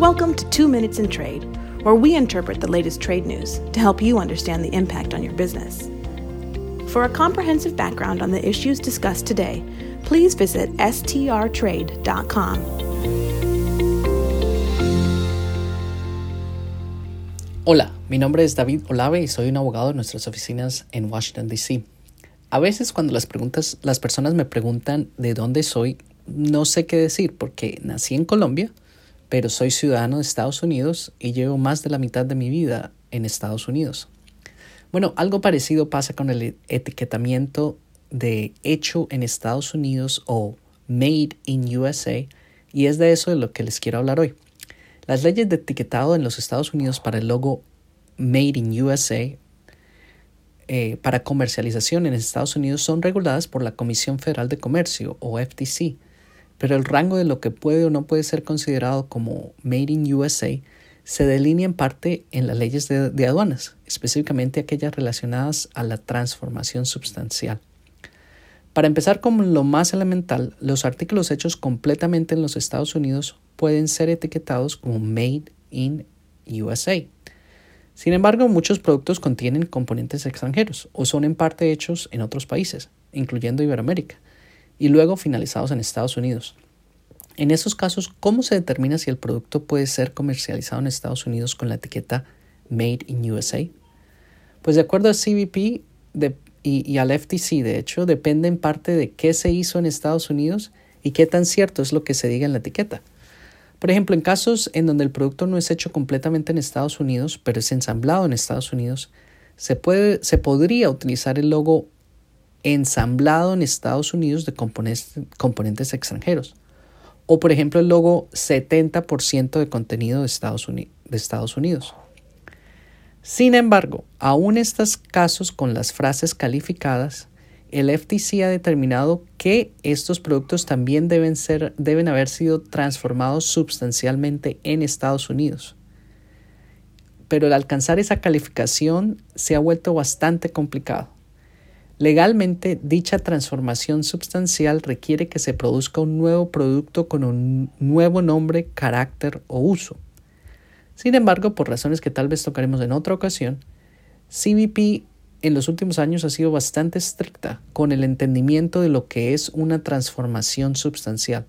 Welcome to Two Minutes in Trade, where we interpret the latest trade news to help you understand the impact on your business. For a comprehensive background on the issues discussed today, please visit strtrade.com. Hola, mi nombre es David Olave y soy un abogado de nuestras oficinas en Washington, D.C. A veces cuando las, preguntas, las personas me preguntan de dónde soy, no sé qué decir porque nací en Colombia, pero soy ciudadano de Estados Unidos y llevo más de la mitad de mi vida en Estados Unidos. Bueno, algo parecido pasa con el etiquetamiento de hecho en Estados Unidos o Made in USA y es de eso de lo que les quiero hablar hoy. Las leyes de etiquetado en los Estados Unidos para el logo Made in USA eh, para comercialización en Estados Unidos son reguladas por la Comisión Federal de Comercio o FTC pero el rango de lo que puede o no puede ser considerado como Made in USA se delinea en parte en las leyes de, aduanas, específicamente aquellas relacionadas a la transformación sustancial. Para empezar con lo más elemental, los artículos hechos completamente en los Estados Unidos pueden ser etiquetados como Made in USA. Sin embargo, muchos productos contienen componentes extranjeros o son en parte hechos en otros países, incluyendo Iberoamérica, y luego finalizados en Estados Unidos. En esos casos, ¿cómo se determina si el producto puede ser comercializado en Estados Unidos con la etiqueta Made in USA? Pues de acuerdo a CBP y, al FTC, de hecho, depende en parte de qué se hizo en Estados Unidos y qué tan cierto es lo que se diga en la etiqueta. Por ejemplo, en casos en donde el producto no es hecho completamente en Estados Unidos, pero es ensamblado en Estados Unidos, se, puede, se podría utilizar el logo ensamblado en Estados Unidos de componentes, extranjeros. O por ejemplo el logo 70% de contenido de Estados, Unidos. Sin embargo, aún en estos casos con las frases calificadas, el FTC ha determinado que estos productos también deben, ser, deben haber sido transformados sustancialmente en Estados Unidos. Pero el alcanzar esa calificación se ha vuelto bastante complicado. Legalmente, dicha transformación sustancial requiere que se produzca un nuevo producto con un nuevo nombre, carácter o uso. Sin embargo, por razones que tal vez tocaremos en otra ocasión, CBP en los últimos años ha sido bastante estricta con el entendimiento de lo que es una transformación sustancial,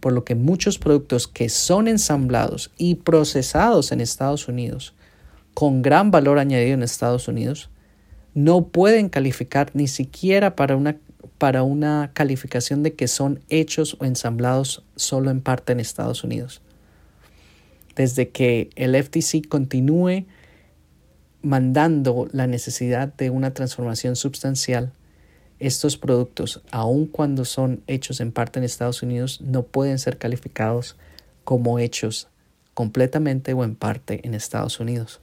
por lo que muchos productos que son ensamblados y procesados en Estados Unidos, con gran valor añadido en Estados Unidos, no pueden calificar ni siquiera para una, para una calificación de que son hechos o ensamblados solo en parte en Estados Unidos. Desde que el FTC continúe mandando la necesidad de una transformación sustancial, estos productos, aun cuando son hechos en parte en Estados Unidos, no pueden ser calificados como hechos completamente o en parte en Estados Unidos.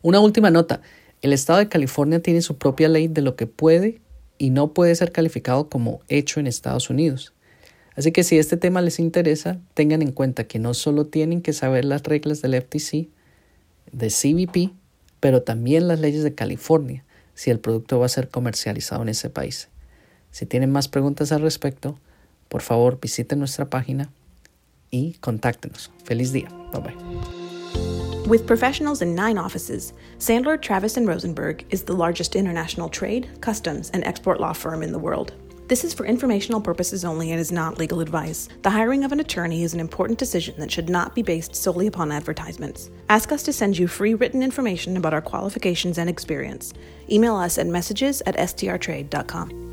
Una última nota. El estado de California tiene su propia ley de lo que puede y no puede ser calificado como hecho en Estados Unidos. Así que si este tema les interesa, tengan en cuenta que no solo tienen que saber las reglas del FTC, de CBP, pero también las leyes de California, si el producto va a ser comercializado en ese país. Si tienen más preguntas al respecto, por favor visiten nuestra página y contáctenos. Feliz día. Bye bye. With professionals in nine offices, Sandler, Travis, and Rosenberg is the largest international trade, customs, and export law firm in the world. This is for informational purposes only and is not legal advice. The hiring of an attorney is an important decision that should not be based solely upon advertisements. Ask us to send you free written information about our qualifications and experience. Email us at messages at strtrade.com.